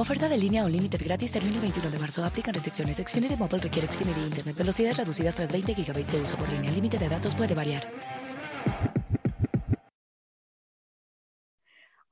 Oferta de línea o límite gratis termina el 21 de marzo. Aplican restricciones. Xfinity Mobile requiere Xfinity Internet. Velocidades reducidas tras 20 GB de uso por línea. El límite de datos puede variar.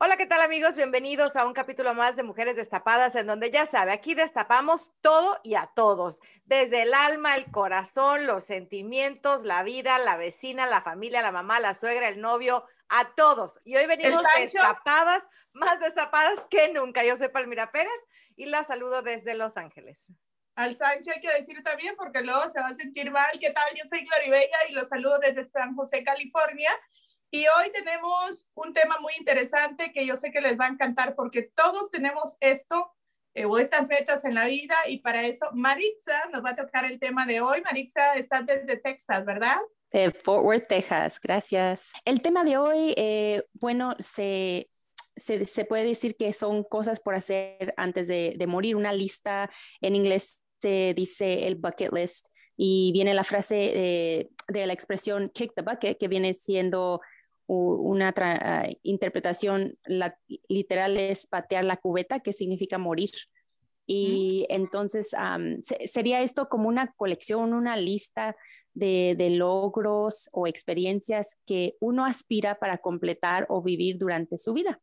Hola, ¿qué tal amigos? Bienvenidos a un capítulo más de Mujeres Destapadas, en donde ya sabe, aquí destapamos todo y a todos, desde el alma, el corazón, los sentimientos, la vida, la vecina, la familia, la mamá, la suegra, el novio, a todos. Y hoy venimos destapadas, más destapadas que nunca. Yo soy Palmira Pérez y la saludo desde Los Ángeles. Al Sancho hay que decir también porque luego se va a sentir mal. ¿Qué tal? Yo soy Gloribella y los saludo desde San José, California. Y hoy tenemos un tema muy interesante que yo sé que les va a encantar porque todos tenemos esto eh, o estas metas en la vida y para eso Maritza nos va a tocar el tema de hoy. Maritza, estás desde Texas, ¿verdad? De Fort Worth, Texas, gracias. El tema de hoy, eh, bueno, se, se, se, puede decir que son cosas por hacer antes de, de morir. Una lista en inglés se dice el bucket list y viene la frase de, de la expresión kick the bucket, que viene siendo una uh, interpretación la, literal es patear la cubeta, que significa morir. Y mm. entonces um, se, sería esto como una colección, una lista de, de, logros o experiencias que uno aspira para completar o vivir durante su vida.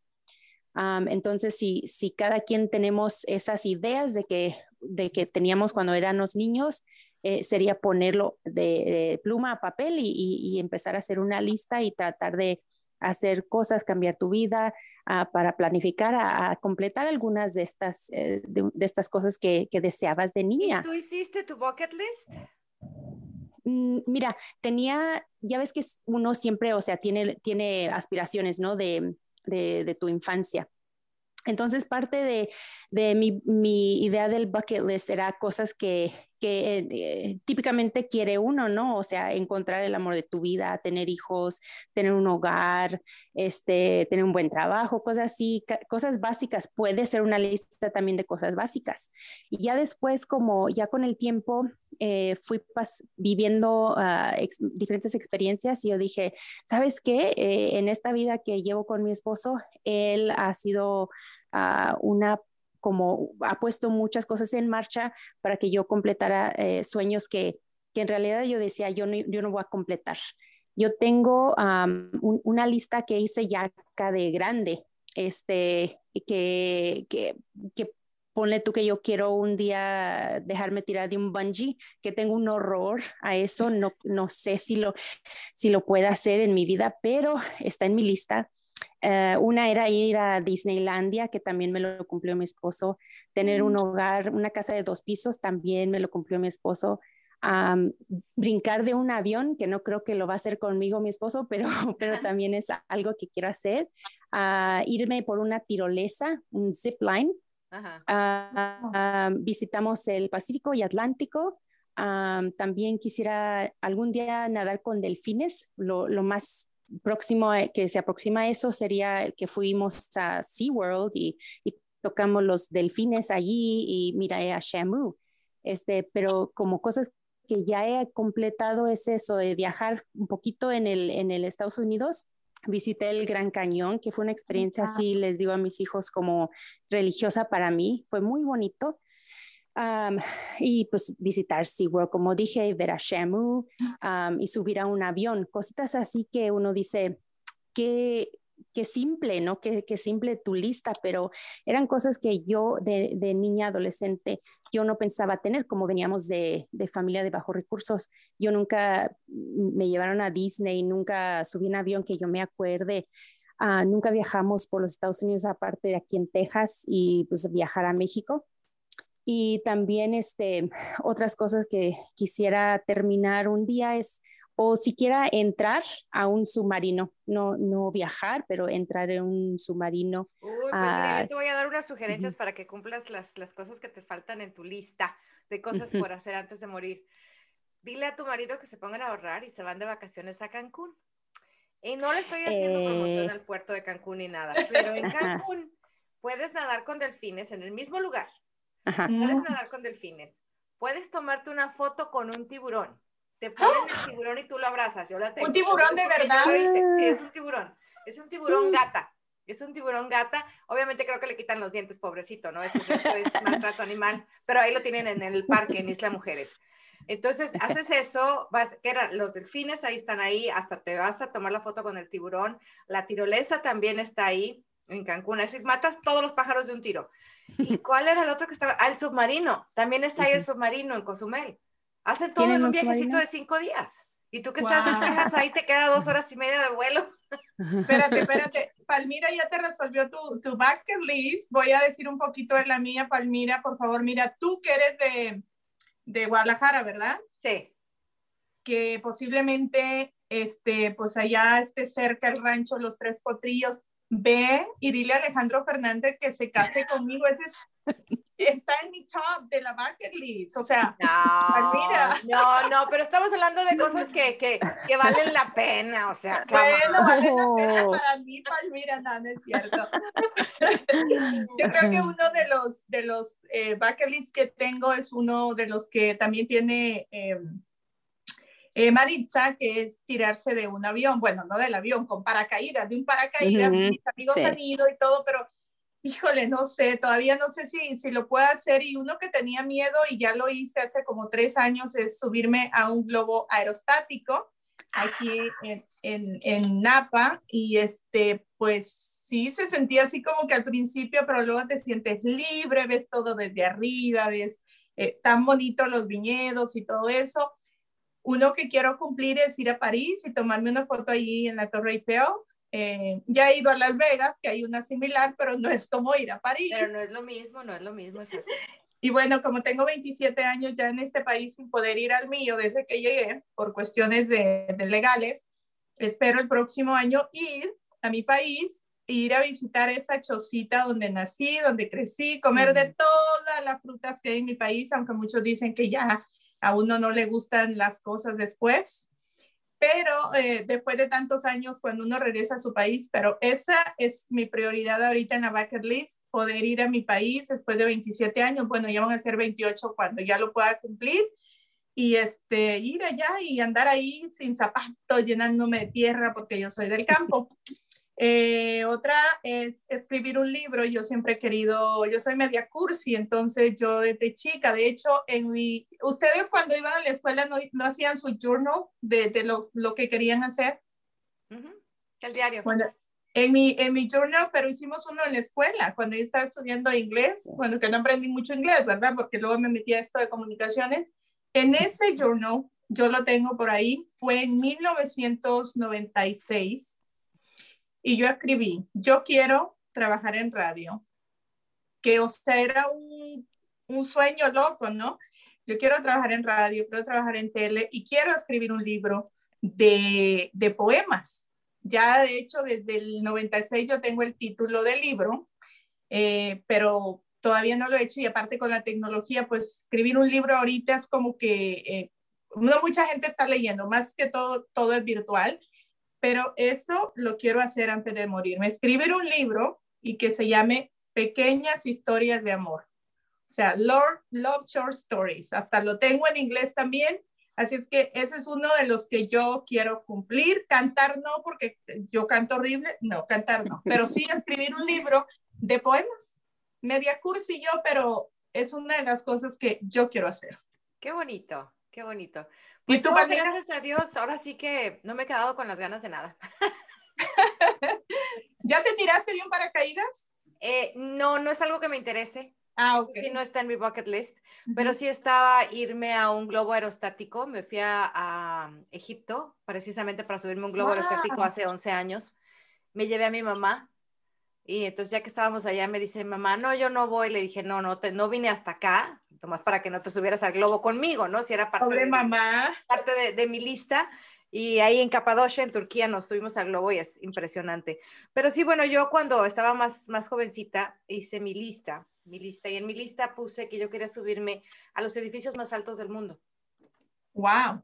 Um, entonces, si, si cada quien tenemos esas ideas de que, de que teníamos cuando éramos niños, eh, sería ponerlo de, pluma a papel y, empezar a hacer una lista y tratar de hacer cosas, cambiar tu vida, ah, para planificar, a, completar algunas de estas, eh, de, estas cosas que, deseabas de niña. ¿Y tú hiciste tu bucket list? Mm, mira, tenía, ya ves que uno siempre, o sea, tiene, tiene aspiraciones, ¿no? De, de tu infancia. Entonces, parte de, de mi, mi, idea del bucket list era cosas que, que eh, típicamente quiere uno, ¿no? O sea, encontrar el amor de tu vida, tener hijos, tener un hogar, este, tener un buen trabajo, cosas así, cosas básicas. Puede ser una lista también de cosas básicas. Y ya después, como ya con el tiempo, eh, fui viviendo ex diferentes experiencias y yo dije, ¿sabes qué? Eh, en esta vida que llevo con mi esposo, él ha sido uh, una como ha puesto muchas cosas en marcha para que yo completara eh, sueños que, que, en realidad yo decía, yo no, yo no voy a completar. Yo tengo una lista que hice ya acá de grande, este, que, que, que ponle tú que yo quiero un día dejarme tirar de un bungee, que tengo un horror a eso, no, no sé si lo, si lo pueda hacer en mi vida, pero está en mi lista. Eh, una era ir a Disneylandia, que también me lo cumplió mi esposo. Tener un mm. hogar, una casa de dos pisos, también me lo cumplió mi esposo. brincar de un avión, que no creo que lo va a hacer conmigo mi esposo, pero, pero también es algo que quiero hacer. Uh, irme por una tirolesa, un zip line. Uh, visitamos el Pacífico y Atlántico. también quisiera algún día nadar con delfines, lo, lo más próximo que se aproxima a eso sería que fuimos a SeaWorld y, y tocamos los delfines allí y miré a Shamu. Este, pero como cosas que ya he completado es eso de viajar un poquito en el, en el Estados Unidos. Visité el Gran Cañón, que fue una experiencia así, les digo a mis hijos, como religiosa para mí. Fue muy bonito y pues visitar SeaWorld, como dije, ver a Shamu y subir a un avión, cositas así que uno dice, ¿qué, qué simple, ¿no? Qué, simple tu lista, pero eran cosas que yo de, de, niña, adolescente, yo no pensaba tener, como veníamos de, de, familia de bajos recursos. Yo nunca me llevaron a Disney, nunca subí un avión que yo me acuerde. Ah, nunca viajamos por los Estados Unidos, aparte de aquí en Texas, y pues viajar a México. Y también este, otras cosas que quisiera terminar un día es o siquiera entrar a un submarino, no, no viajar, pero entrar en un submarino. Uy, pues mira, yo te voy a dar unas sugerencias para que cumplas las, las, cosas que te faltan en tu lista de cosas por hacer antes de morir. Dile a tu marido que se pongan a ahorrar y se van de vacaciones a Cancún. Y no le estoy haciendo promoción eh. al puerto de Cancún ni nada, pero en Cancún puedes nadar con delfines en el mismo lugar. Puedes nadar con delfines. Puedes tomarte una foto con un tiburón te ponen el tiburón y tú lo abrazas. Yo la tengo. ¿Un tiburón de verdad? Sí, es un tiburón. Es un tiburón gata. Es un tiburón gata. Obviamente creo que le quitan los dientes, pobrecito, ¿no? Eso, es maltrato animal. Pero ahí lo tienen en el parque, en Isla Mujeres. Entonces, haces eso, vas, que eran los delfines, ahí están ahí, hasta te vas a tomar la foto con el tiburón. La tirolesa también está ahí, en Cancún. Así matas todos los pájaros de un tiro. ¿Y cuál era el otro que estaba? Ah, el submarino. También está ahí el submarino en Cozumel. Hacen todo en un viajecito de cinco días. Y tú que estás en Texas, ahí te queda dos horas y media de vuelo. Espérate, espérate. Palmira ya te resolvió tu, tu bucket list. Voy a decir un poquito de la mía, Palmira, por favor. Mira, tú que eres de, de Guadalajara, ¿verdad? Sí. Que posiblemente, este, pues allá esté cerca el rancho Los Tres Potrillos. Ve y dile a Alejandro Fernández que se case conmigo. Ese es está en mi top de la bucket list. O sea, no, no, no, pero estamos hablando de cosas que, que, que valen la pena. O sea, bueno, vale la pena para mí, Palmira, no, no es cierto. Yo creo que uno de los, de los eh, bucket list que tengo es uno de los que también tiene. Em, eh, Maritza, que es tirarse de un avión, bueno, no del avión, con paracaídas, de un paracaídas, mis amigos han ido y todo, pero híjole, no sé, todavía no sé si, si lo puedo hacer y uno que tenía miedo y ya lo hice hace como tres años es subirme a un globo aerostático aquí en, en, en Napa y este, pues sí se sentía así como que al principio, pero luego te sientes libre, ves todo desde arriba, ves eh, tan bonito los viñedos y todo eso. Uno que quiero cumplir es ir a París y tomarme una foto allí en la Torre Eiffel eh, ya he ido a Las Vegas, que hay una similar, pero no es como ir a París. Pero no es lo mismo, no es lo mismo. Y bueno, como tengo 27 años ya en este país sin poder ir al mío desde que llegué por cuestiones de, legales, espero el próximo año ir a mi país ir a visitar esa chocita donde nací, donde crecí, comer de todas las frutas que hay en mi país, aunque muchos dicen que ya a uno no le gustan las cosas después pero eh, después de tantos años, cuando uno regresa a su país, pero esa es mi prioridad ahorita en la bucket list, poder ir a mi país después de 27 años, bueno, ya van a ser 28 cuando ya lo pueda cumplir, y este, ir allá y andar ahí sin zapatos, llenándome de tierra, porque yo soy del campo. Eh, otra es escribir un libro. Yo siempre he querido, yo soy media cursi, entonces yo desde chica, de hecho, en mi, ustedes cuando iban a la escuela no, no hacían su journal de, de lo, lo, que querían hacer. El diario. Bueno, en mi, en mi journal, pero hicimos uno en la escuela, cuando yo estaba estudiando inglés, bueno, que no aprendí mucho inglés, ¿verdad? Porque luego me metí a esto de comunicaciones. En ese journal, yo lo tengo por ahí, fue en 1996 y yo escribí, yo quiero trabajar en radio, que o era un, un sueño loco, ¿no? Yo quiero trabajar en radio, quiero trabajar en tele y quiero escribir un libro de, de poemas. Ya de hecho desde el 96 yo tengo el título del libro, eh, pero todavía no lo he hecho y aparte con la tecnología, pues escribir un libro ahorita es como que eh, no mucha gente está leyendo, más que todo, todo es virtual pero esto lo quiero hacer antes de morirme, escribir un libro y que se llame Pequeñas Historias de Amor. O sea, Lord Love Short Stories. Hasta lo tengo en inglés también. Así es que ese es uno de los que yo quiero cumplir. Cantar no, porque yo canto horrible. No, cantar no. Pero sí escribir un libro de poemas. Media cursi yo, pero es una de las cosas que yo quiero hacer. Qué bonito, qué bonito. Pues ¿Y tú, gracias a Dios, ahora sí que no me he quedado con las ganas de nada. ¿Ya te tiraste de un paracaídas? Eh, no, no es algo que me interese. Ah, ok. Sí, no está en mi bucket list, pero sí estaba irme a un globo aerostático. Me fui a, a Egipto precisamente para subirme un globo Wow. aerostático hace 11 años. Me llevé a mi mamá y entonces ya que estábamos allá me dice mamá, no, yo no voy. Le dije, no, no, te, no vine hasta acá, nomás para que no te subieras al globo conmigo, ¿no? Si era parte, Pobre de, mamá. parte de, de mi lista. Y ahí en Capadocia, en Turquía, nos subimos al globo y es impresionante. Pero sí, bueno, yo cuando estaba más, más jovencita hice mi lista, mi lista, y en mi lista puse que yo quería subirme a los edificios más altos del mundo. Wow.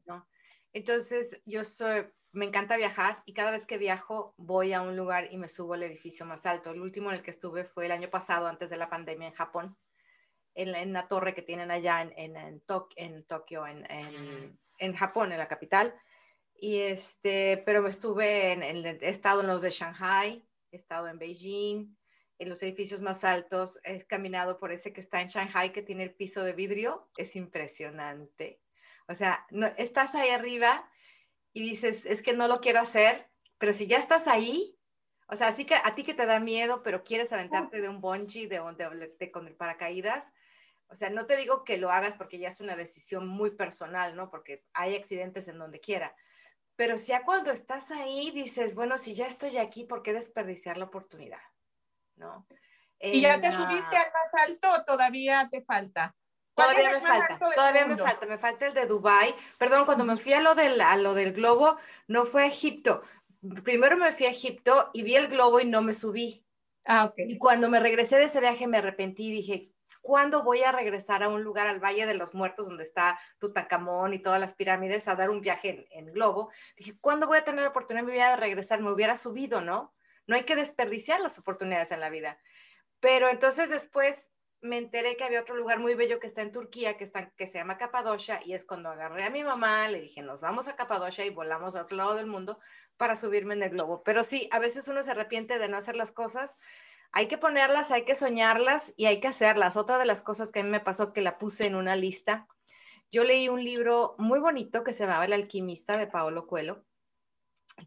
Entonces, yo soy, me encanta viajar y cada vez que viajo voy a un lugar y me subo al edificio más alto. El último en el que estuve fue el año pasado, antes de la pandemia, en Japón, en la, en la torre que tienen allá en, en, en, Tok- en Tokio, en, Japón, en la capital. Y este, pero estuve en, he estado en los de Shanghai, he estado en Beijing, en los edificios más altos, he caminado por ese que está en Shanghai, que tiene el piso de vidrio, es impresionante. O sea, no, estás ahí arriba y dices, es que no lo quiero hacer, pero si ya estás ahí, o sea, así que a ti que te da miedo, pero quieres aventarte de un bungee, de, un- de- de- con el paracaídas, o sea, no te digo que lo hagas porque ya es una decisión muy personal, ¿no? Porque hay accidentes en donde quiera. Pero si ya cuando estás ahí dices, bueno, si ya estoy aquí, ¿por qué desperdiciar la oportunidad? ¿No? ¿Y ya te subiste al más alto o todavía te falta? ¿Cuál Todavía me falta, todavía me falta, me falta el de Dubai. Perdón, cuando me fui a lo del, a lo del globo, no fue a Egipto. Primero me fui a Egipto y vi el globo y no me subí. Ah, ok. Y cuando me regresé de ese viaje me arrepentí y dije, ¿cuándo voy a regresar a un lugar, al Valle de los Muertos, donde está Tutankamón y todas las pirámides, a dar un viaje en, en globo? Dije, ¿cuándo voy a tener la oportunidad en mi vida de regresar? Me hubiera subido, ¿no? No hay que desperdiciar las oportunidades en la vida. Pero entonces después me enteré que había otro lugar muy bello que está en Turquía, que, está, que se llama Capadocia, y es cuando agarré a mi mamá, le dije, nos vamos a Capadocia y volamos a otro lado del mundo para subirme en el globo. Pero sí, a veces uno se arrepiente de no hacer las cosas. Hay que ponerlas, hay que soñarlas y hay que hacerlas. Otra de las cosas que a mí me pasó que la puse en una lista, yo leí un libro muy bonito que se llamaba El alquimista de Paolo Coelho,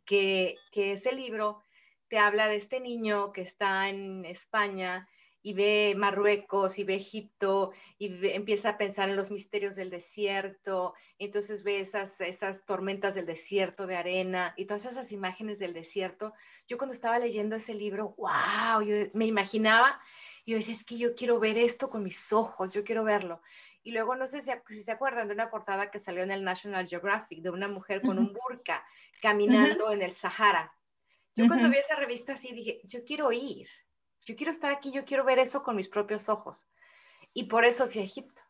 que, que ese libro te habla de este niño que está en España y ve Marruecos y ve Egipto y ve- empieza a pensar en los misterios del desierto, entonces ve esas, esas tormentas del desierto de arena y todas esas imágenes del desierto. Yo cuando estaba leyendo ese libro, wow, yo me imaginaba, y yo decía, es que yo quiero ver esto con mis ojos, yo quiero verlo. Y luego no sé si, si se acuerdan de una portada que salió en el National Geographic de una mujer con un burka caminando en el Sahara. Yo cuando Ujú. vi esa revista así dije, yo quiero ir, yo quiero estar aquí, yo quiero ver eso con mis propios ojos. Y por eso fui a Egipto.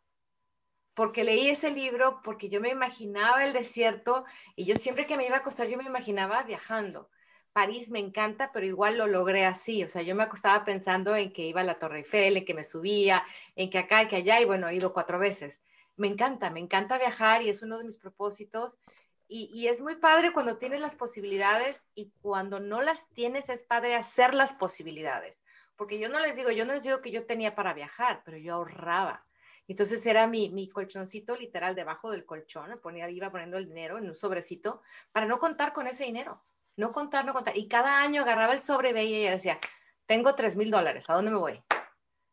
Porque leí ese libro, porque yo me imaginaba el desierto y yo siempre que me iba a acostar, yo me imaginaba viajando. París me encanta, pero igual lo logré así. O sea, yo me acostaba pensando en que iba a la Torre Eiffel, en que me subía, en que acá, en que allá, y bueno, he ido cuatro veces. Me encanta, me encanta viajar y es uno de mis propósitos. Y, y es muy padre cuando tienes las posibilidades y cuando no las tienes es padre hacer las posibilidades. Porque yo no les digo, yo no les digo que yo tenía para viajar, pero yo ahorraba. Entonces era mi, mi colchoncito literal debajo del colchón, ponía, iba poniendo el dinero en un sobrecito para no contar con ese dinero. No contar, no contar. Y cada año agarraba el sobre, veía y decía, tengo tres mil dólares, ¿a dónde me voy?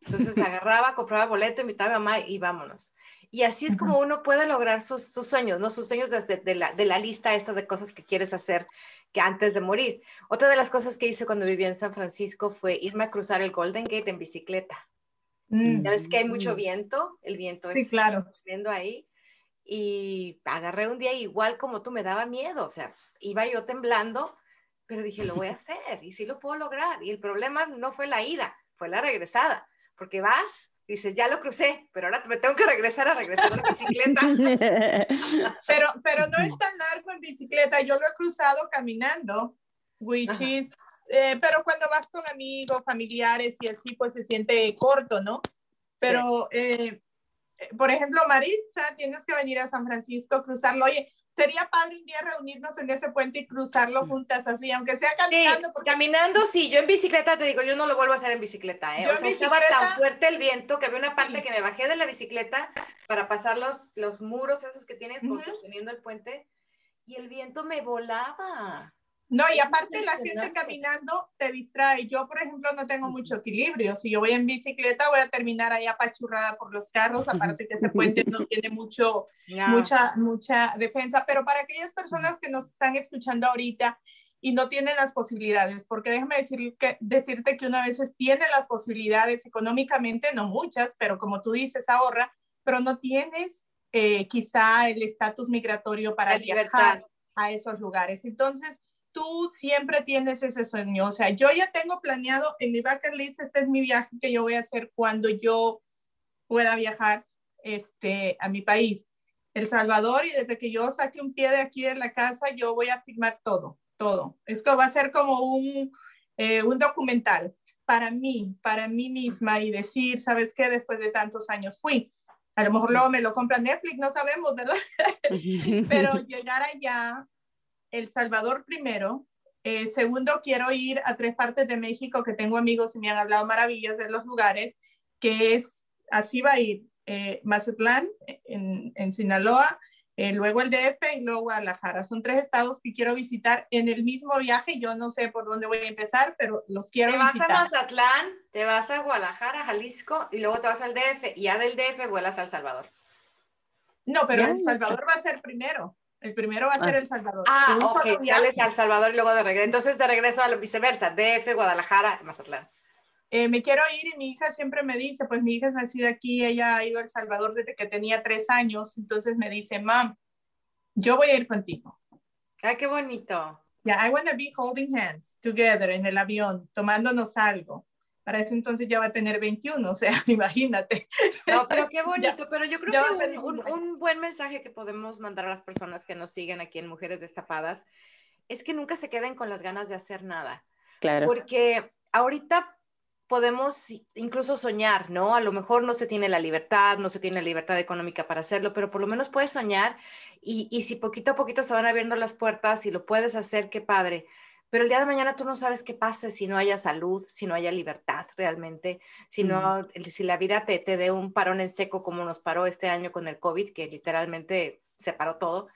Entonces agarraba, compraba boleto, invitaba a mamá y vámonos. Y así es como uno puede lograr sus, sus sueños, ¿no? Sus sueños desde de la, de la lista esta de cosas que quieres hacer que antes de morir. Otra de las cosas que hice cuando vivía en San Francisco fue irme a cruzar el Golden Gate en bicicleta. Mm, Ya ves que hay mucho Mm. viento, el viento Sí, es claro. ahí. Y agarré un día igual como tú, me daba miedo, o sea, iba yo temblando, pero dije, lo voy a hacer y sí lo puedo lograr. Y el problema no fue la ida, fue la regresada, porque vas, dices, ya lo crucé, pero ahora me tengo que regresar a regresar a la bicicleta. Pero, pero no es tan largo en bicicleta. Yo lo he cruzado caminando, which Ajá. is, eh, pero cuando vas con amigos, familiares y así, pues se siente corto, ¿no? Pero, eh, eh, por ejemplo, Maritza, tienes que venir a San Francisco, cruzarlo. Oye, sería padre un día reunirnos en ese puente y cruzarlo juntas así, aunque sea Sí, caminando, porque caminando, sí, yo en bicicleta te digo, yo no lo vuelvo a hacer en bicicleta, ¿eh? Yo o sea, estaba tan fuerte el viento que había una parte Sí. que me bajé de la bicicleta para pasar los, los muros esos que tienes Ujú. sosteniendo el puente y el viento me volaba. No, y aparte la gente caminando te distrae. Yo, por ejemplo, no tengo mucho equilibrio. Si yo voy en bicicleta, voy a terminar ahí apachurrada por los carros. Aparte que ese puente no tiene mucho, mucha, mucha defensa. Pero para aquellas personas que nos están escuchando ahorita y no tienen las posibilidades, porque déjame decir que, decirte que una veces tiene las posibilidades económicamente, no muchas, pero como tú dices, ahorra, pero no tienes eh, quizá el estatus migratorio para viajar a esos lugares. Entonces, tú siempre tienes ese sueño. O sea, yo ya tengo planeado en mi bucket list, este es mi viaje que yo voy a hacer cuando yo pueda viajar este, a mi país, El Salvador, y desde que yo saque un pie de aquí de la casa, yo voy a firmar todo todo. Esto va a ser como un, eh, un documental para mí, para mí misma y decir, ¿sabes qué? Después de tantos años fui. A lo mejor luego me lo compra Netflix, no sabemos, ¿verdad? Pero llegar allá, El Salvador primero. Eh, segundo, quiero ir a tres partes de México que tengo amigos y me han hablado maravillas de los lugares, que es, así va a ir, eh, Mazatlán, en, en Sinaloa, eh, luego el DF y luego Guadalajara. Son tres estados que quiero visitar en el mismo viaje. Yo no sé por dónde voy a empezar, pero los quiero visitar. Te vas a Mazatlán, te vas a Guadalajara, Jalisco y luego te vas al DF y ya del DF vuelas a El Salvador. No, pero El Salvador va a ser primero. El primero va a ser ah. El Salvador. Ah, ok, sales a El Salvador y luego de regreso. Entonces de regreso a la viceversa, DF, Guadalajara, Mazatlán. Eh, me quiero ir y mi hija siempre me dice, pues mi hija es nacida aquí, ella ha ido a El Salvador desde que tenía tres años, entonces me dice, mam, yo voy a ir contigo. Ay, qué bonito. Yeah, I want to be holding hands together en el avión, tomándonos algo. Para ese entonces ya va a tener 21, o sea, imagínate. No, pero qué bonito, pero yo creo que un, un, buen mensaje que podemos mandar a las personas que nos siguen aquí en Mujeres Destapadas es que nunca se queden con las ganas de hacer nada. Claro. Porque ahorita podemos incluso soñar, ¿no? A lo mejor no se tiene la libertad, no se tiene la libertad económica para hacerlo, pero por lo menos puedes soñar y, y, si poquito a poquito se van abriendo las puertas y lo puedes hacer, qué padre. Pero el día de mañana tú no sabes qué pase si no haya salud, si no haya libertad realmente, si, no, si la vida te, te dé un parón en seco como nos paró este año con el COVID, que literalmente se paró todo.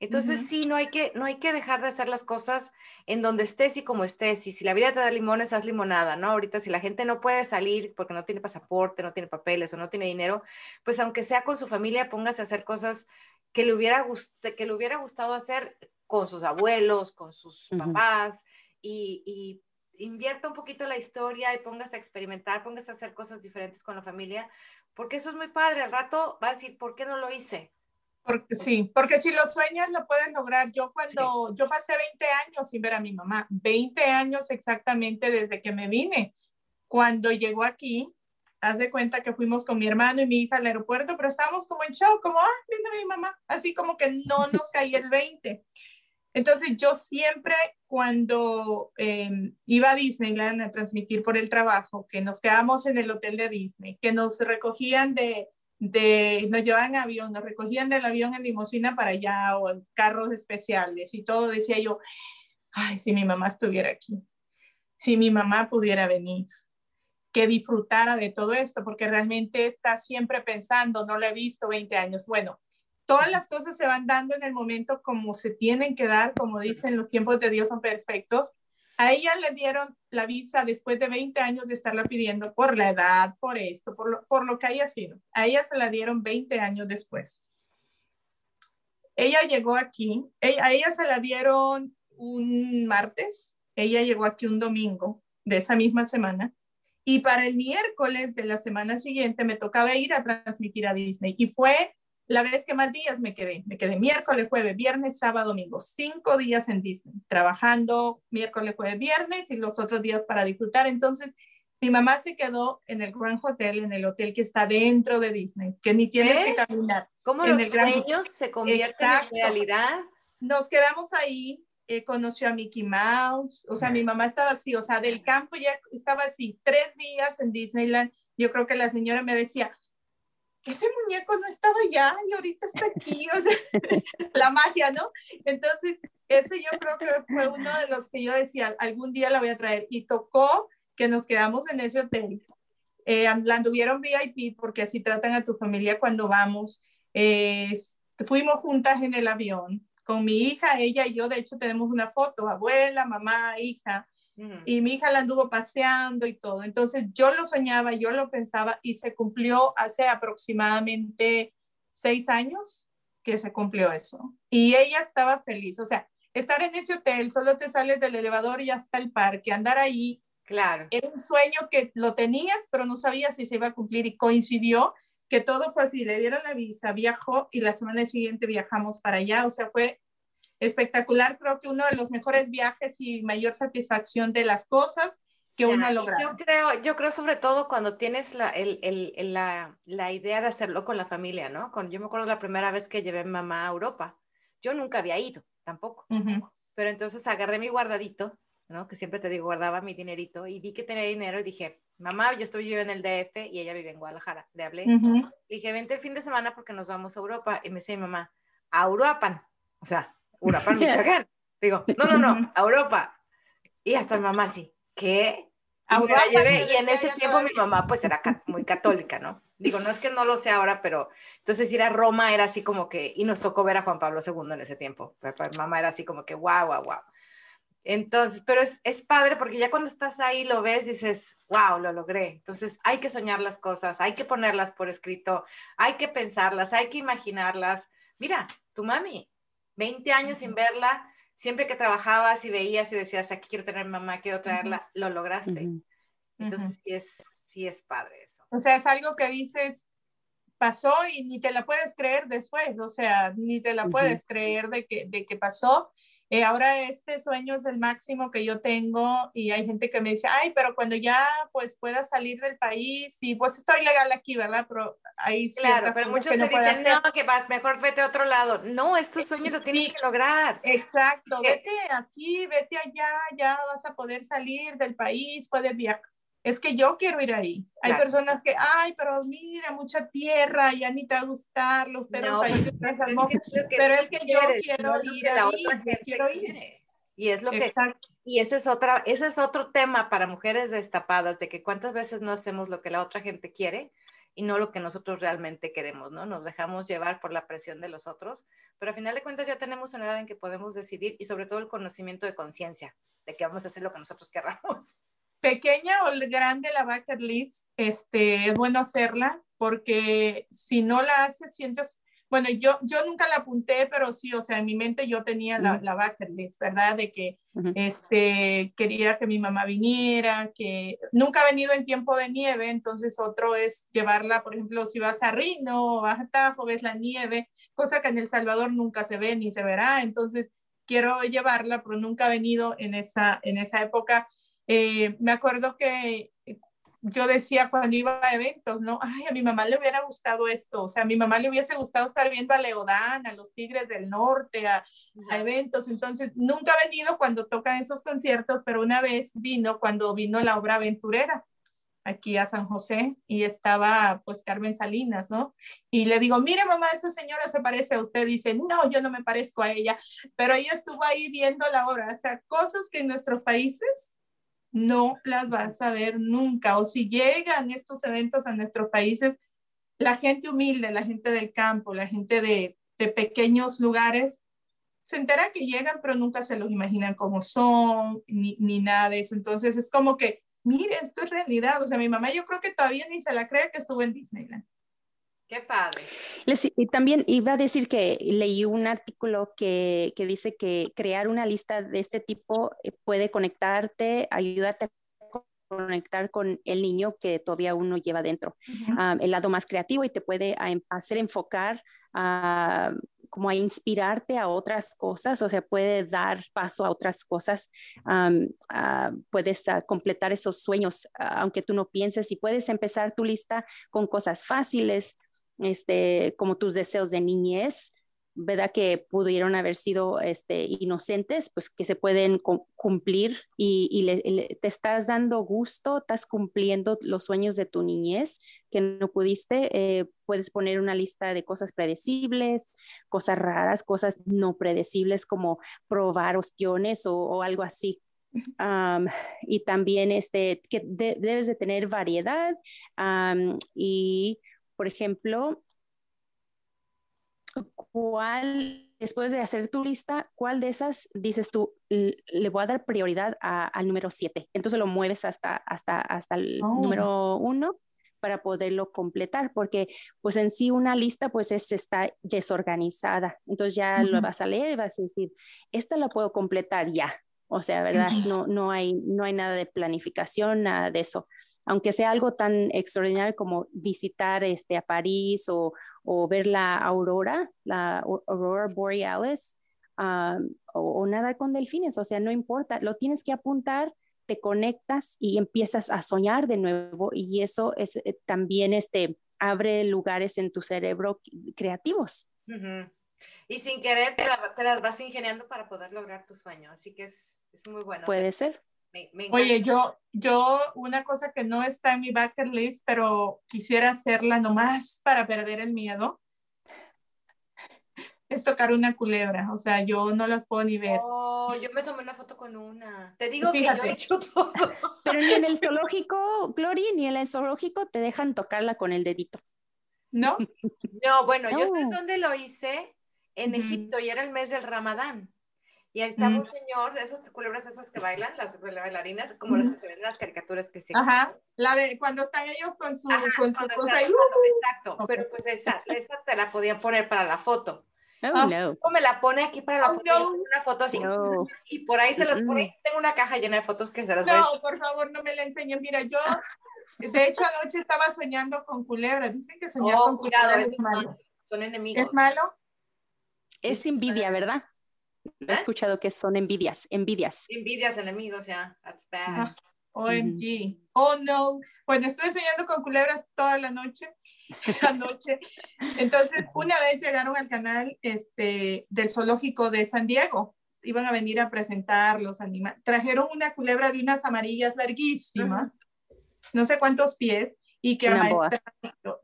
Entonces, sí, no hay, que, no hay que dejar de hacer las cosas en donde estés y como estés. Y si la vida te da limones, haz limonada, ¿no? Ahorita, si la gente no puede salir porque no tiene pasaporte, no tiene papeles o no tiene dinero, pues aunque sea con su familia, póngase a hacer cosas que le hubiera, que le hubiera gustado hacer con sus abuelos, con sus papás y, y invierta un poquito la historia y póngase a experimentar, póngase a hacer cosas diferentes con la familia, porque eso es muy padre. Al rato va a decir, ¿por qué no lo hice? Porque, sí, porque si lo sueñas lo puedes lograr. Yo cuando, yo pasé 20 años sin ver a mi mamá, 20 años exactamente desde que me vine. Cuando llegó aquí, haz de cuenta que fuimos con mi hermano y mi hija al aeropuerto, pero estábamos como en shock, como, ah, viendo a mi mamá, así como que no nos caía el 20. Entonces yo siempre cuando em, iba a Disneyland a transmitir por el trabajo, que nos quedamos en el hotel de Disney, que nos recogían de, de, nos llevaban avión, nos recogían del avión en limusina para allá o en carros especiales y todo, decía yo, ay, si mi mamá estuviera aquí, si mi mamá pudiera venir, que disfrutara de todo esto, porque realmente está siempre pensando, no lo he visto 20 años. Bueno, todas las cosas se van dando en el momento como se tienen que dar, como dicen, los tiempos de Dios son perfectos a ella le dieron la visa después de 20 años de estarla pidiendo por la edad, por esto, por lo, por lo que haya sido. A ella se la dieron 20 años después. Ella llegó aquí, a ella se la dieron un martes, ella llegó aquí un domingo de esa misma semana y para el miércoles de la semana siguiente me tocaba ir a transmitir a Disney y fue la vez que más días me quedé, me quedé miércoles, jueves, viernes, sábado, domingo, cinco días en Disney, trabajando miércoles, jueves, viernes y los otros días para disfrutar. Entonces, mi mamá se quedó en el Grand Hotel, en el hotel que está dentro de Disney, que ni tienes que caminar. ¿Cómo los sueños se convierten en realidad? Nos quedamos ahí, eh, conoció a Mickey Mouse, o sea, mi mamá estaba así, o sea, del campo ya estaba así, tres días en Disneyland. Yo creo que la señora me decía, ese muñeco no estaba allá y ahorita está aquí, o sea, la magia, ¿no? Entonces, ese yo creo que fue uno de los que yo decía, algún día la voy a traer y tocó que nos quedamos en ese hotel. Eh, la anduvieron VIP porque así tratan a tu familia cuando vamos. Eh, fuimos juntas en el avión, con mi hija, ella y yo, de hecho, tenemos una foto, abuela, mamá, hija, y mi hija la anduvo paseando y todo. Entonces yo lo soñaba, yo lo pensaba y se cumplió hace aproximadamente seis años que se cumplió eso. Y ella estaba feliz, o sea, estar en ese hotel, solo te sales del elevador y hasta el parque, andar ahí. Claro. Era un sueño que lo tenías, pero no sabías si se iba a cumplir y coincidió que todo fue así, le dieron la visa, viajó y la semana siguiente viajamos para allá, o sea, fue espectacular, creo que uno de los mejores viajes y mayor satisfacción de las cosas que uno ha logrado. Yo creo, yo creo sobre todo cuando tienes la, el, el, la, la, idea de hacerlo con la familia, ¿no? Con, yo me acuerdo la primera vez que llevé a mamá a Europa, yo nunca había ido tampoco, pero entonces agarré mi guardadito, ¿no? Que siempre te digo, guardaba mi dinerito y vi que tenía dinero y dije, mamá, yo estoy viviendo en el DF y ella vive en Guadalajara, le hablé, y dije, vente el fin de semana porque nos vamos a Europa, y me dice mi mamá, a Europa, o sea, Uruapan, Michoacán. Digo, no, no, no, a Europa. Y hasta mi mamá sí, ¿qué? Y, y en ese tiempo mi mamá pues era muy católica, ¿no? Digo, no es que no lo sea ahora, pero entonces ir a Roma era así como que, y nos tocó ver a Juan Pablo II en ese tiempo. Pero mi mamá era así como que, guau, guau, guau. Entonces, pero es, es, padre porque ya cuando estás ahí lo ves, dices, wow, lo logré. Entonces hay que soñar las cosas, hay que ponerlas por escrito, hay que pensarlas, hay que imaginarlas. Mira, tu mami 20 años sin verla, siempre que trabajabas y veías y decías, aquí quiero tener mamá, quiero traerla, lo lograste. Entonces sí, es, sí es padre eso. O sea, es algo que dices, pasó y ni te la puedes creer después, o sea, ni te la puedes creer de que, de que pasó eh, ahora este sueño es el máximo que yo tengo y hay gente que me dice, ay, pero cuando ya pues pueda salir del país y pues estoy legal aquí, ¿verdad? Pero ahí Claro, pero muchos te dicen, no, que mejor vete a otro lado. No, estos sueños lo tienes que lograr. Exacto, vete aquí, vete allá, ya vas a poder salir del país, puedes viajar es que yo quiero ir ahí. Hay personas que, ay, pero mira, mucha tierra, ya ni te va a gustar, los perros ahí pero, es que, yo quiero ir la otra gente quiero ir. Y es lo que y ese es otra ese es otro tema para mujeres destapadas de que cuántas veces no hacemos lo que la otra gente quiere y no lo que nosotros realmente queremos, ¿no? Nos dejamos llevar por la presión de los otros, pero al final de cuentas ya tenemos una edad en que podemos decidir y sobre todo el conocimiento de conciencia de que vamos a hacer lo que nosotros querramos pequeña o grande la bucket list, este, es bueno hacerla porque si no la haces, sientes, bueno, yo, yo nunca la apunté, pero sí, o sea, en mi mente yo tenía la, la bucket list, ¿verdad? De que este, quería que mi mamá viniera, que nunca ha venido en tiempo de nieve, entonces otro es llevarla, por ejemplo, si vas a Rino o vas a Tajo, ves la nieve, cosa que en El Salvador nunca se ve ni se verá, entonces quiero llevarla, pero nunca ha venido en esa, en esa época. Eh, me acuerdo que yo decía cuando iba a eventos, ¿no? Ay, a mi mamá le hubiera gustado esto, o sea, a mi mamá le hubiese gustado estar viendo a Leodán, a los Tigres del Norte, a, eventos, entonces nunca ha venido cuando tocan esos conciertos, pero una vez vino cuando vino la obra aventurera aquí a San José y estaba pues Carmen Salinas, ¿no? Y le digo, mire mamá, esa señora se parece a usted. Dice, no, yo no me parezco a ella, pero ella estuvo ahí viendo la obra, o sea, cosas que en nuestros países no las vas a ver nunca. O si llegan estos eventos a nuestros países, la gente humilde, la gente del campo, la gente de, pequeños lugares, se entera que llegan, pero nunca se los imaginan cómo son, ni, ni, nada de eso. Entonces es como que, mire, esto es realidad. O sea, mi mamá yo creo que todavía ni se la cree que estuvo en Disneyland. Qué padre. y también iba a decir que leí un artículo que, que, dice que crear una lista de este tipo eh, puede conectarte, ayudarte a conectar con el niño que todavía uno lleva dentro, ah, el lado más creativo y te puede hacer enfocar a como a inspirarte a otras cosas, o sea, puede dar paso a otras cosas, puedes ah, completar esos sueños, aunque tú no pienses, y puedes empezar tu lista con cosas fáciles, este, como tus deseos de niñez, ¿verdad? Que pudieron haber sido este, inocentes, pues que se pueden cumplir y, te estás dando gusto, estás cumpliendo los sueños de tu niñez que no pudiste, eh, puedes poner una lista de cosas predecibles, cosas raras, cosas no predecibles como probar ostiones o, algo así. y también este, que debes de tener variedad y por ejemplo, cuál después de hacer tu lista, ¿cuál de esas dices tú, le voy a dar prioridad al número 7? Entonces lo mueves hasta, hasta, hasta el Oh. número 1 para poderlo completar, porque pues en sí una lista pues es, está desorganizada. Entonces ya lo Ujú. vas a leer y vas a decir, esta la puedo completar ya. O sea, ¿verdad? No, no, hay, no hay nada de planificación, nada de eso. Aunque sea algo tan extraordinario como visitar este, a París o, o ver la aurora, la au- aurora borealis, um, o, o nadar con delfines, o sea, no importa, lo tienes que apuntar, te conectas y empiezas a soñar de nuevo y eso es eh, también este abre lugares en tu cerebro creativos. Y sin querer te, la- te las vas ingeniando para poder lograr tu sueño. Así que es, es muy bueno. Puede ser. Me- me encanta. Oye, yo, yo, una cosa que no está en mi bucket list, pero quisiera hacerla nomás para perder el miedo, es tocar una culebra. O sea, yo no las puedo ni ver. Oh, yo me tomé una foto con una. Te digo que yo he hecho todo. Pero ni en el zoológico, Glory, ni en el zoológico te dejan tocarla con el dedito. ¿No? No, bueno, yo sé dónde lo hice, en. Egipto, y era el mes del Ramadán. Y ahí estaba Mm. un señor, de esas culebras de esas que bailan, las bailarinas, como las que se ven en las caricaturas que se Ajá. La de cuando están ellos con su, Ajá, con su cuando cosa están ahí. tocando, exacto, Ok. pero pues esa, esa te la podían poner para la foto. Oh, Ah. no. ¿Cómo me la pone aquí para la Oh, foto? No. una foto así. No. Y por ahí se por ahí tengo una caja llena de fotos que se las voy a No, por favor, no me la enseñen. Mira, yo, de hecho, anoche estaba soñando con culebras. Dicen que soñar Oh, con cuidado, culebras es malo. Son enemigos. ¿Es malo? Es envidia, ¿verdad? He escuchado que son envidias, envidias. Envidias, enemigos, ya. That's bad. OMG. Oh, no. Bueno, estuve soñando con culebras toda la noche, anoche. Entonces, una vez llegaron al canal este, del zoológico de San Diego. Iban a venir a presentar los animales. Trajeron una culebra de unas amarillas larguísimas, no sé cuántos pies, y que amaestraron.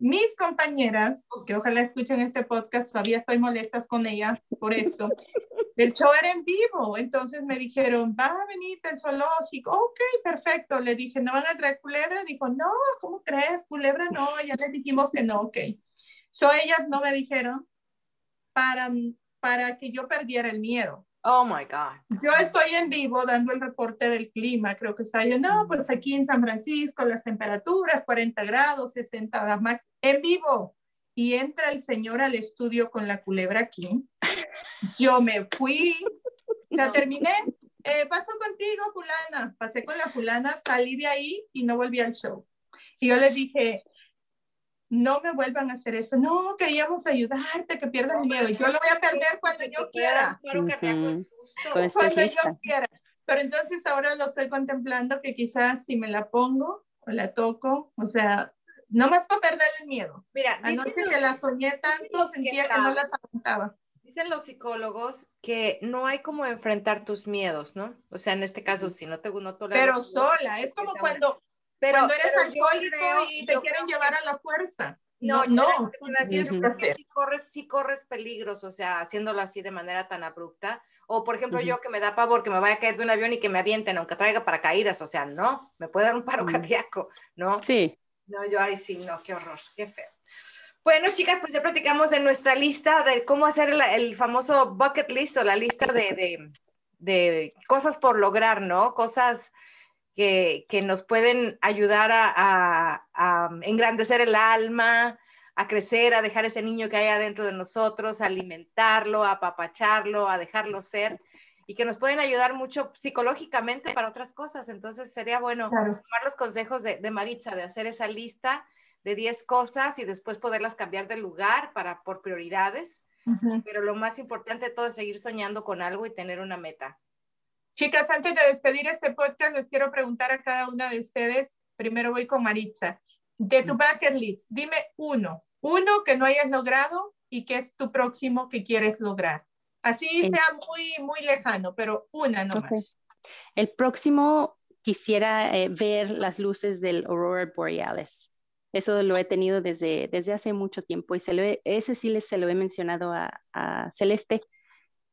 Mis compañeras, que ojalá escuchen este podcast, todavía estoy molestas con ellas por esto. El show era en vivo, entonces me dijeron, va a venir del zoológico. Ok, perfecto. Le dije, ¿no van a traer culebra? Dijo, no, ¿cómo crees? Culebra no, ya les dijimos que no, ok. So ellas no me dijeron para, para que yo perdiera el miedo. Oh my God. Yo estoy en vivo dando el reporte del clima, creo que está yo, no, pues aquí en San Francisco las temperaturas 40 grados, 60 max, en vivo. Y entra el señor al estudio con la culebra aquí. Yo me fui, ya No. terminé. Eh, paso contigo, fulana. Pasé con la fulana, salí de ahí y no volví al show. Y yo les dije, no me vuelvan a hacer eso. No, queríamos ayudarte, que pierdas el miedo. Yo lo voy a perder cuando yo quiera cuando yo quiera. Pero entonces ahora lo estoy contemplando que quizás si me la pongo o la toco, o sea, no más para perder el miedo. Mira, Anoche dicen, que la los, soñé tanto, sentía que que no las aguantaba. dicen los psicólogos que no hay como enfrentar tus miedos, ¿no? O sea, en este caso, si no te no toleras Pero sola, es como cuando, pero, cuando eres pero alcohólico y te quieren llevar a la fuerza. No, No, no, decir, tienes yo que sí corres, sí corres peligros, o sea, haciéndolo así de manera tan abrupta. O, por ejemplo, yo que me da pavor que me vaya a caer de un avión y que me avienten, aunque traiga paracaídas, o sea, no, me puede dar un paro cardíaco, ¿no? Sí, No, yo ahí sí, no, qué horror, qué feo. Bueno, chicas, pues ya platicamos de nuestra lista de cómo hacer el, el famoso bucket list o la lista de, de- de cosas por lograr, ¿no? Cosas que, que nos pueden ayudar a, a- a engrandecer el alma, a crecer, a dejar ese niño que hay adentro de nosotros, a alimentarlo, a apapacharlo, a dejarlo ser y que nos pueden ayudar mucho psicológicamente para otras cosas. Entonces sería bueno Claro. tomar los consejos de, de Maritza, de hacer esa lista de 10 cosas y después poderlas cambiar de lugar para por prioridades. Pero lo más importante de todo es seguir soñando con algo y tener una meta. Chicas, antes de despedir este podcast, les quiero preguntar a cada una de ustedes. Primero voy con Maritza. De tu bucket list, dime uno, uno que no hayas logrado y que es tu próximo que quieres lograr. Así sea muy, muy lejano, pero una nomás. Ok. el próximo quisiera eh, ver las luces del Aurora Borealis. Eso lo he tenido desde, desde hace mucho tiempo y se lo he- ese sí les, se lo he mencionado a, a Celeste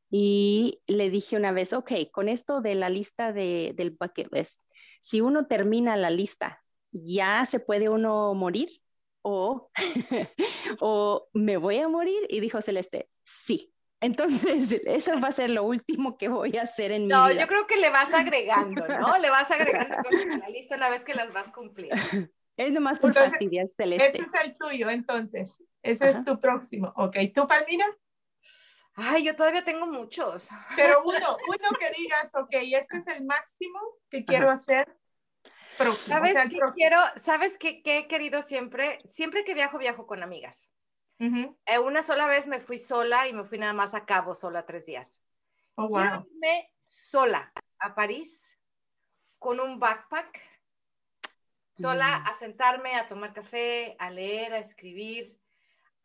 y le dije una vez, ok, con esto de la lista de, del bucket list, si uno termina la lista, ¿ya se puede uno morir? O, o me voy a morir? Y dijo Celeste, sí, Entonces, eso va a ser lo último que voy a hacer en no, mi vida. yo creo que le vas agregando, ¿no? Le vas agregando cosas a la lista una vez que las vas cumpliendo. Es nomás por Entonces, fastidiar, Celeste. Ese es el tuyo, entonces. Ese es Ajá. tu próximo. Ok, ¿tú, Palmira? Ay, yo todavía tengo muchos. Pero uno, uno que digas, ok, este es el máximo que quiero hacer. Próximo, o ¿Sabes sea, el qué quiero? ¿Sabes qué, qué he querido siempre? Siempre que viajo, viajo con amigas. Ujú. Eh, una sola vez me fui sola y me fui nada más a Cabo sola tres días. Oh, Quiero wow. irme sola a París con un backpack, sola Mm. a sentarme, a tomar café, a leer, a escribir,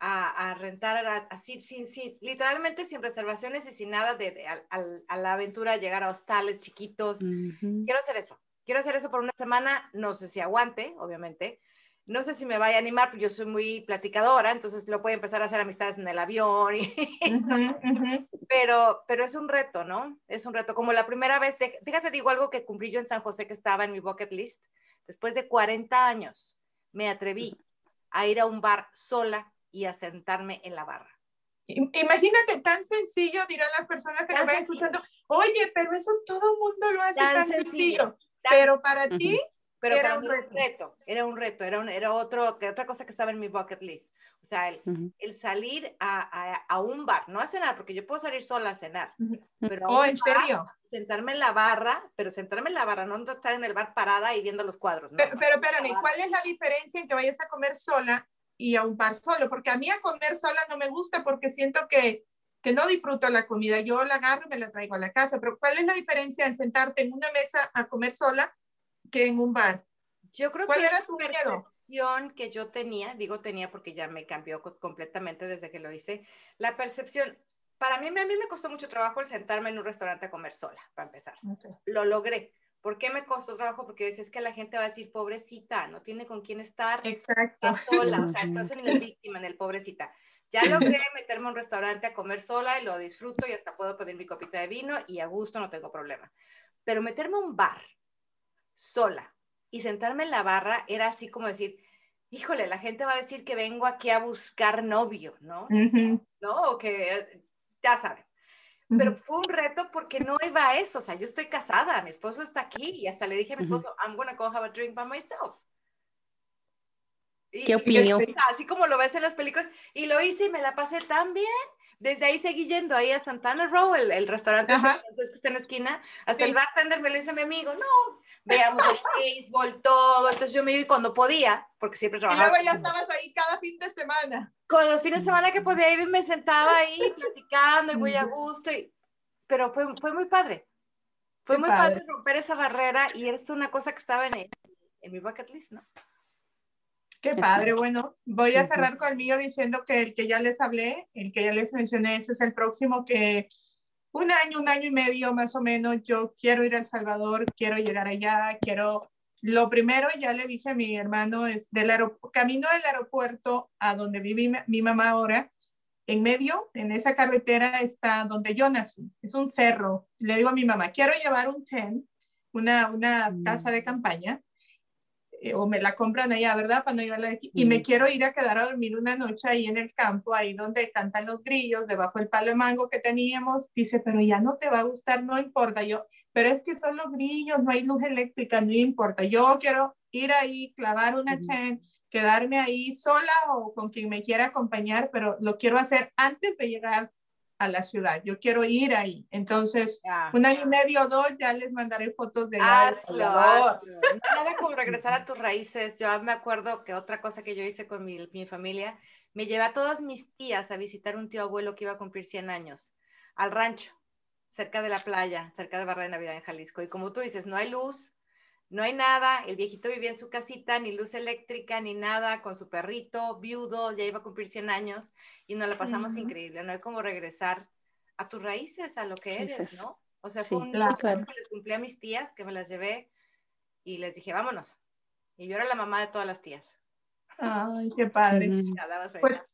a, a rentar, a- así, sin, sin, literalmente sin reservaciones y sin nada de, de- al- a la aventura, llegar a hostales chiquitos. Ujú. Quiero hacer eso. Quiero hacer eso por una semana. No sé si aguante, obviamente. No sé si me vaya a animar, porque yo soy muy platicadora, entonces lo puedo empezar a hacer amistades en el avión y, Ujú, ujú. pero, pero es un reto, ¿no? Es un reto. Como la primera vez, de- déjate digo algo que cumplí yo en San José que estaba en mi bucket list. Después de 40 años, me atreví a ir a un bar sola y a sentarme en la barra. Imagínate, tan sencillo, dirán las personas que Tan nos van escuchando, oye, pero eso todo el mundo lo hace Tan tan, sencillo, sencillo. tan Pero para ti, Pero Era para un mí era un reto. reto, era un reto, era, un- era otro, que otra cosa que estaba en mi bucket list. O sea, el, Ujú. el salir a, a- a un bar, no a cenar, porque yo puedo salir sola a cenar, Ujú. pero a oh, en bar, serio. sentarme en la barra, pero sentarme en la barra, no estar en el bar parada y viendo los cuadros. No, Pero, pero espérame. ¿cuál es la diferencia en que vayas a comer sola y a un bar solo? Porque a mí a comer sola no me gusta porque siento que, que no disfruto la comida. Yo la agarro y me la traigo a la casa. Pero ¿cuál es la diferencia en sentarte en una mesa a comer sola que en un bar? Yo creo ¿Cuál que era tu miedo? percepción que yo tenía, digo tenía porque ya me cambió co- completamente desde que lo hice, la percepción, para mí, a mí me costó mucho trabajo el sentarme en un restaurante a comer sola, para empezar. Lo logré. ¿Por qué me costó trabajo? Porque es que la gente va a decir, pobrecita, no tiene con quién estar, Exacto. está sola, o sea, estás en el víctima, en el pobrecita. Ya logré meterme a un restaurante a comer sola y lo disfruto y hasta puedo pedir mi copita de vino y a gusto no tengo problema. Pero meterme a un bar sola y sentarme en la barra era así como decir, híjole, la gente va a decir que vengo aquí a buscar novio, ¿no? ¿No? O que, ya saben. Pero fue un reto porque no iba a eso, o sea, yo estoy casada, mi esposo está aquí y hasta le dije a mi esposo, I'm gonna go have a drink by myself. Y- ¿Qué y- opinió? Así como lo ves en las películas, y lo hice y me la pasé tan bien. Desde ahí seguí yendo ahí a Santana Row, el, el restaurante que está en la esquina. Hasta Sí. el bartender me lo dice mi amigo, no, veamos el béisbol, todo. Entonces yo me iba y cuando podía, porque siempre Y trabajaba. luego ya estabas ahí cada fin de semana. con los fines de semana que podía ir me sentaba ahí platicando y muy a gusto, y, pero fue, fue muy padre. Fue Qué muy padre. padre. romper esa barrera y es una cosa que estaba en, el- en mi bucket list, ¿no? Qué padre, bueno, voy a cerrar con el mío diciendo que el que ya les hablé, el que ya les mencioné, ese es el próximo que un año, un año y medio más o menos, yo quiero ir a El Salvador, quiero llegar allá, quiero, lo primero ya le dije a mi hermano, es del camino del aeropuerto a donde viví mi, mi mamá ahora, en medio, en esa carretera está donde yo nací, es un cerro, le digo a mi mamá, quiero llevar un tent, una, una Mm. casa de campaña, eh, o me la compran allá, ¿verdad? Para no llevarla de aquí. Y me Mm. quiero ir a quedar a dormir una noche ahí en el campo, ahí donde cantan los grillos, debajo del palo de mango que teníamos. Dice, pero ya no te va a gustar, no importa. Yo, pero es que son los grillos, no hay luz eléctrica, no importa. Yo quiero ir ahí, clavar una Ujú. tent, quedarme ahí sola o con quien me quiera acompañar, pero lo quiero hacer antes de llegar a la ciudad. Yo quiero ir ahí. Entonces, un año y medio o dos, ya les mandaré fotos de allá Hazlo, hazlo. Nada como regresar a tus raíces. Yo me acuerdo que otra cosa que yo hice con mi, mi familia, me llevé a todas mis tías a visitar un tío abuelo que iba a cumplir 100 años, al rancho, cerca de la playa, cerca de Barra de Navidad en Jalisco. Y como tú dices, no hay luz, no hay nada, el viejito vivía en su casita, ni luz eléctrica, ni nada, con su perrito, viudo, ya iba a cumplir 100 años, y nos la pasamos increíble. No hay como regresar a tus raíces, a lo que eres. ¿no? O sea, Sí, fue un claro. que les cumplí a mis tías, que me las llevé, y les dije, vámonos. Y yo era la mamá de todas las tías. Ay, qué padre. Pues.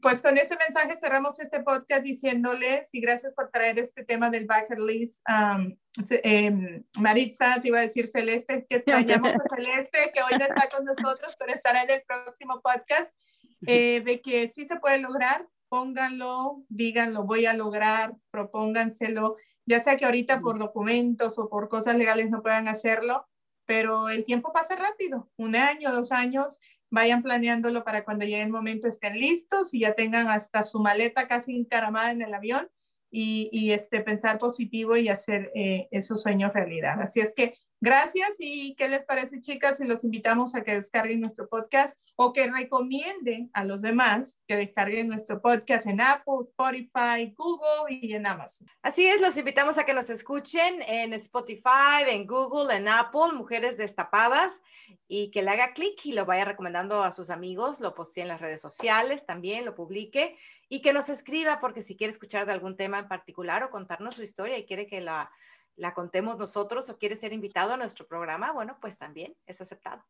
Pues con ese mensaje cerramos este podcast diciéndoles y gracias por traer este tema del bucket list. Um, em, Maritza, te iba a decir Celeste, que extrañamos a Celeste, que hoy no está con nosotros, pero estará en el próximo podcast, eh, de que sí se puede lograr. pónganlo, díganlo, voy a lograr, propónganselo, ya sea que ahorita por documentos o por cosas legales no puedan hacerlo, pero el tiempo pasa rápido, un año, dos años, vayan planeándolo para cuando llegue el momento estén listos y ya tengan hasta su maleta casi encaramada en el avión y, este, pensar positivo y hacer eh, esos sueños realidad. Así es que Gracias y ¿qué les parece chicas si los invitamos a que descarguen nuestro podcast o que recomienden a los demás que descarguen nuestro podcast en Apple, Spotify, Google y en Amazon? Así es, los invitamos a que nos escuchen en Spotify, en Google, en Apple, Mujeres Destapadas y que le haga clic y lo vaya recomendando a sus amigos, lo postee en las redes sociales también, lo publique y que nos escriba porque si quiere escuchar de algún tema en particular o contarnos su historia y quiere que la la contemos nosotros o quiere ser invitado a nuestro programa, bueno, pues también es aceptado.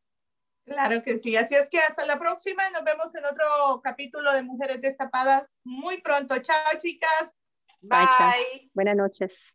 Claro que sí. Así es que hasta la próxima. Nos vemos en otro capítulo de Mujeres Destapadas muy pronto. Chao, chicas. Bye. Buenas noches.